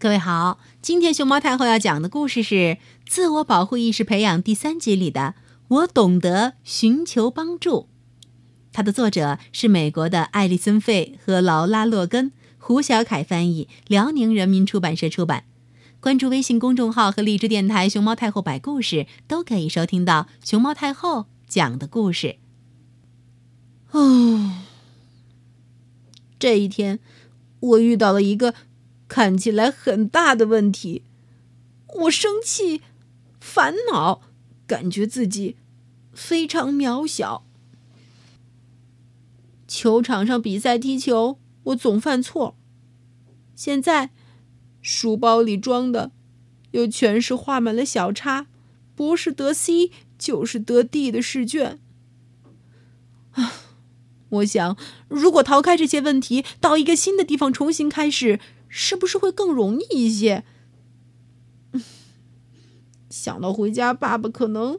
各位好，今天熊猫太后要讲的故事是《自我保护意识培养》第三集里的“我懂得寻求帮助”。它的作者是美国的艾丽森·费和劳拉·洛根，胡小凯翻译，辽宁人民出版社出版。关注微信公众号和荔枝电台“熊猫太后摆故事”，都可以收听到熊猫太后讲的故事。哦，这一天，我遇到了一个。看起来很大的问题，我生气、烦恼，感觉自己非常渺小。球场上比赛踢球，我总犯错。现在，书包里装的又全是画满了小叉，不是得 C 就是得 D 的试卷。啊，我想，如果逃开这些问题，到一个新的地方重新开始。是不是会更容易一些？想到回家，爸爸可能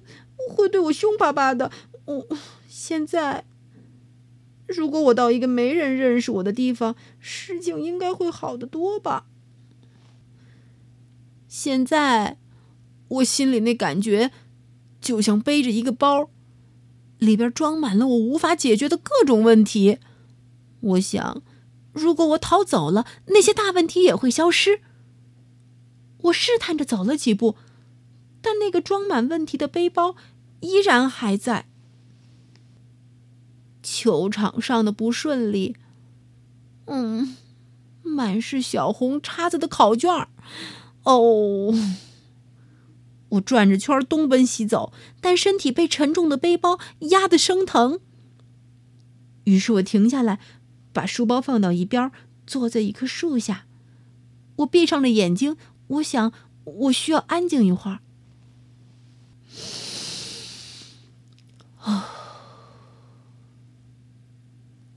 会对我凶巴巴的。我现在，如果我到一个没人认识我的地方，事情应该会好得多吧？现在，我心里那感觉，就像背着一个包，里边装满了我无法解决的各种问题。我想。如果我逃走了，那些大问题也会消失。我试探着走了几步，但那个装满问题的背包依然还在。球场上的不顺利，嗯，满是小红叉子的考卷，哦，我转着圈东奔西走，但身体被沉重的背包压得生疼。于是我停下来。把书包放到一边，坐在一棵树下。我闭上了眼睛，我想我需要安静一会儿。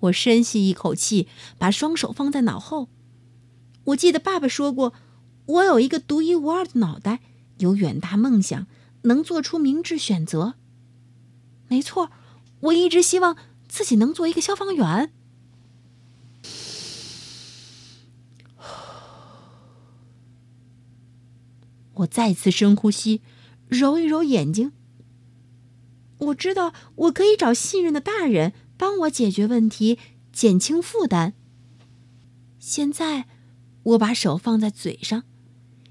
我深吸一口气，把双手放在脑后。我记得爸爸说过，我有一个独一无二的脑袋，有远大梦想，能做出明智选择。没错，我一直希望自己能做一个消防员。我再次深呼吸，揉一揉眼睛。我知道我可以找信任的大人帮我解决问题，减轻负担。现在，我把手放在嘴上，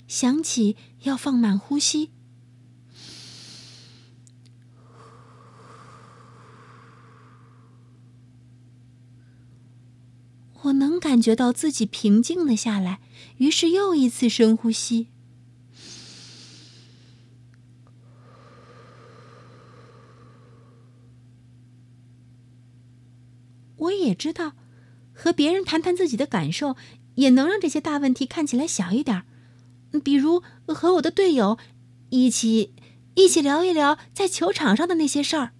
想起要放慢呼吸。我能感觉到自己平静了下来，于是又一次深呼吸。我也知道，和别人谈谈自己的感受，也能让这些大问题看起来小一点。比如和我的队友一起一起聊一聊在球场上的那些事儿。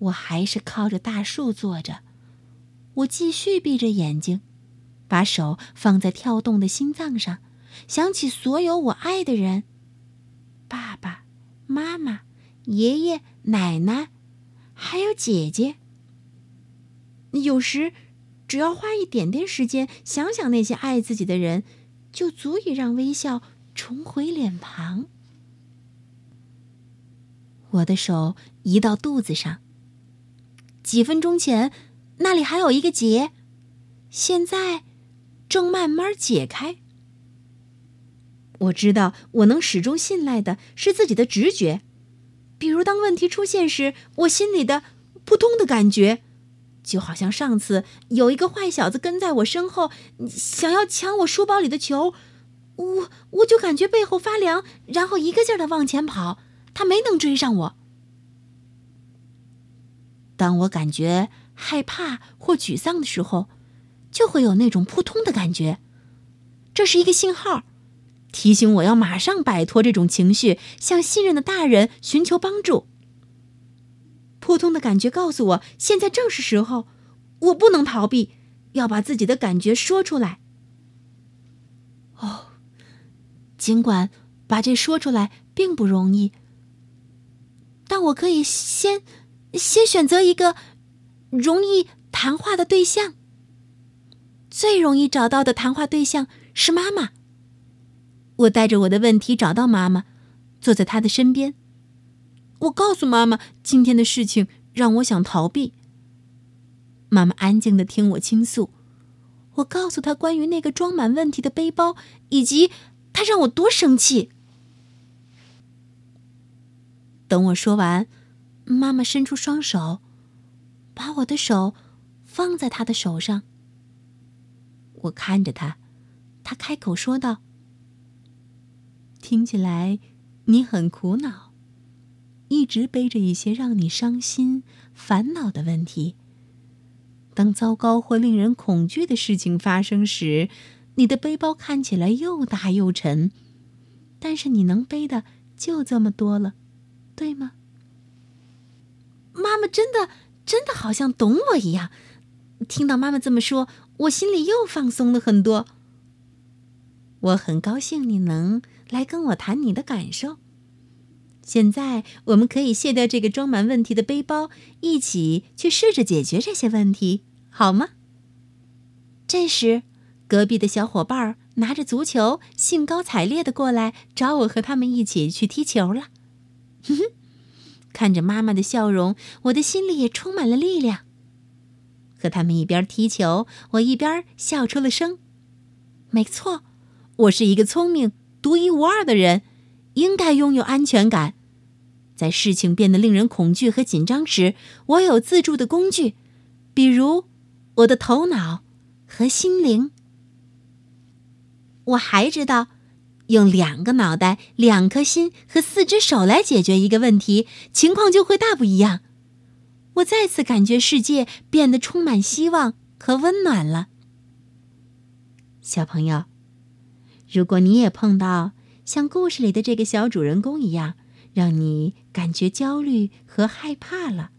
我还是靠着大树坐着，我继续闭着眼睛，把手放在跳动的心脏上，想起所有我爱的人：爸爸妈妈、爷爷奶奶，还有姐姐。有时，只要花一点点时间想想那些爱自己的人，就足以让微笑重回脸庞。我的手移到肚子上，几分钟前那里还有一个结，现在正慢慢解开。我知道，我能始终信赖的是自己的直觉，比如当问题出现时，我心里的扑通的感觉。就好像上次有一个坏小子跟在我身后，想要抢我书包里的球，我我就感觉背后发凉，然后一个劲儿的往前跑，他没能追上我。当我感觉害怕或沮丧的时候，就会有那种扑通的感觉，这是一个信号，提醒我要马上摆脱这种情绪，向信任的大人寻求帮助。扑通的感觉告诉我，现在正是时候，我不能逃避，要把自己的感觉说出来。哦，尽管把这说出来并不容易，但我可以先先选择一个容易谈话的对象。最容易找到的谈话对象是妈妈。我带着我的问题找到妈妈，坐在她的身边。我告诉妈妈今天的事情让我想逃避。妈妈安静的听我倾诉。我告诉她关于那个装满问题的背包，以及她让我多生气。等我说完，妈妈伸出双手，把我的手放在她的手上。我看着她，她开口说道：“听起来你很苦恼，一直背着一些让你伤心、烦恼的问题。当糟糕或令人恐惧的事情发生时，你的背包看起来又大又沉，但是你能背的就这么多了。”对吗？妈妈真的真的好像懂我一样。听到妈妈这么说，我心里又放松了很多。我很高兴你能来跟我谈你的感受。现在我们可以卸掉这个装满问题的背包，一起去试着解决这些问题，好吗？这时，隔壁的小伙伴拿着足球，兴高采烈的过来找我和他们一起去踢球了。哼哼，看着妈妈的笑容，我的心里也充满了力量。和他们一边踢球，我一边笑出了声。没错，我是一个聪明、独一无二的人，应该拥有安全感。在事情变得令人恐惧和紧张时，我有自助的工具，比如我的头脑和心灵。我还知道。用两个脑袋、两颗心和四只手来解决一个问题，情况就会大不一样。我再次感觉世界变得充满希望和温暖了。小朋友，如果你也碰到像故事里的这个小主人公一样，让你感觉焦虑和害怕了，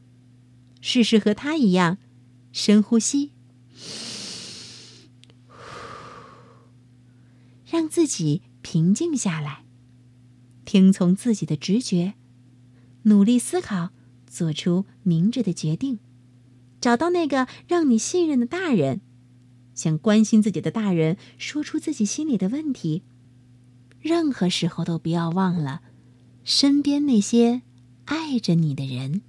试试和他一样，深呼吸，让自己。平静下来，听从自己的直觉，努力思考，做出明智的决定，找到那个让你信任的大人，向关心自己的大人说出自己心里的问题。任何时候都不要忘了，身边那些爱着你的人。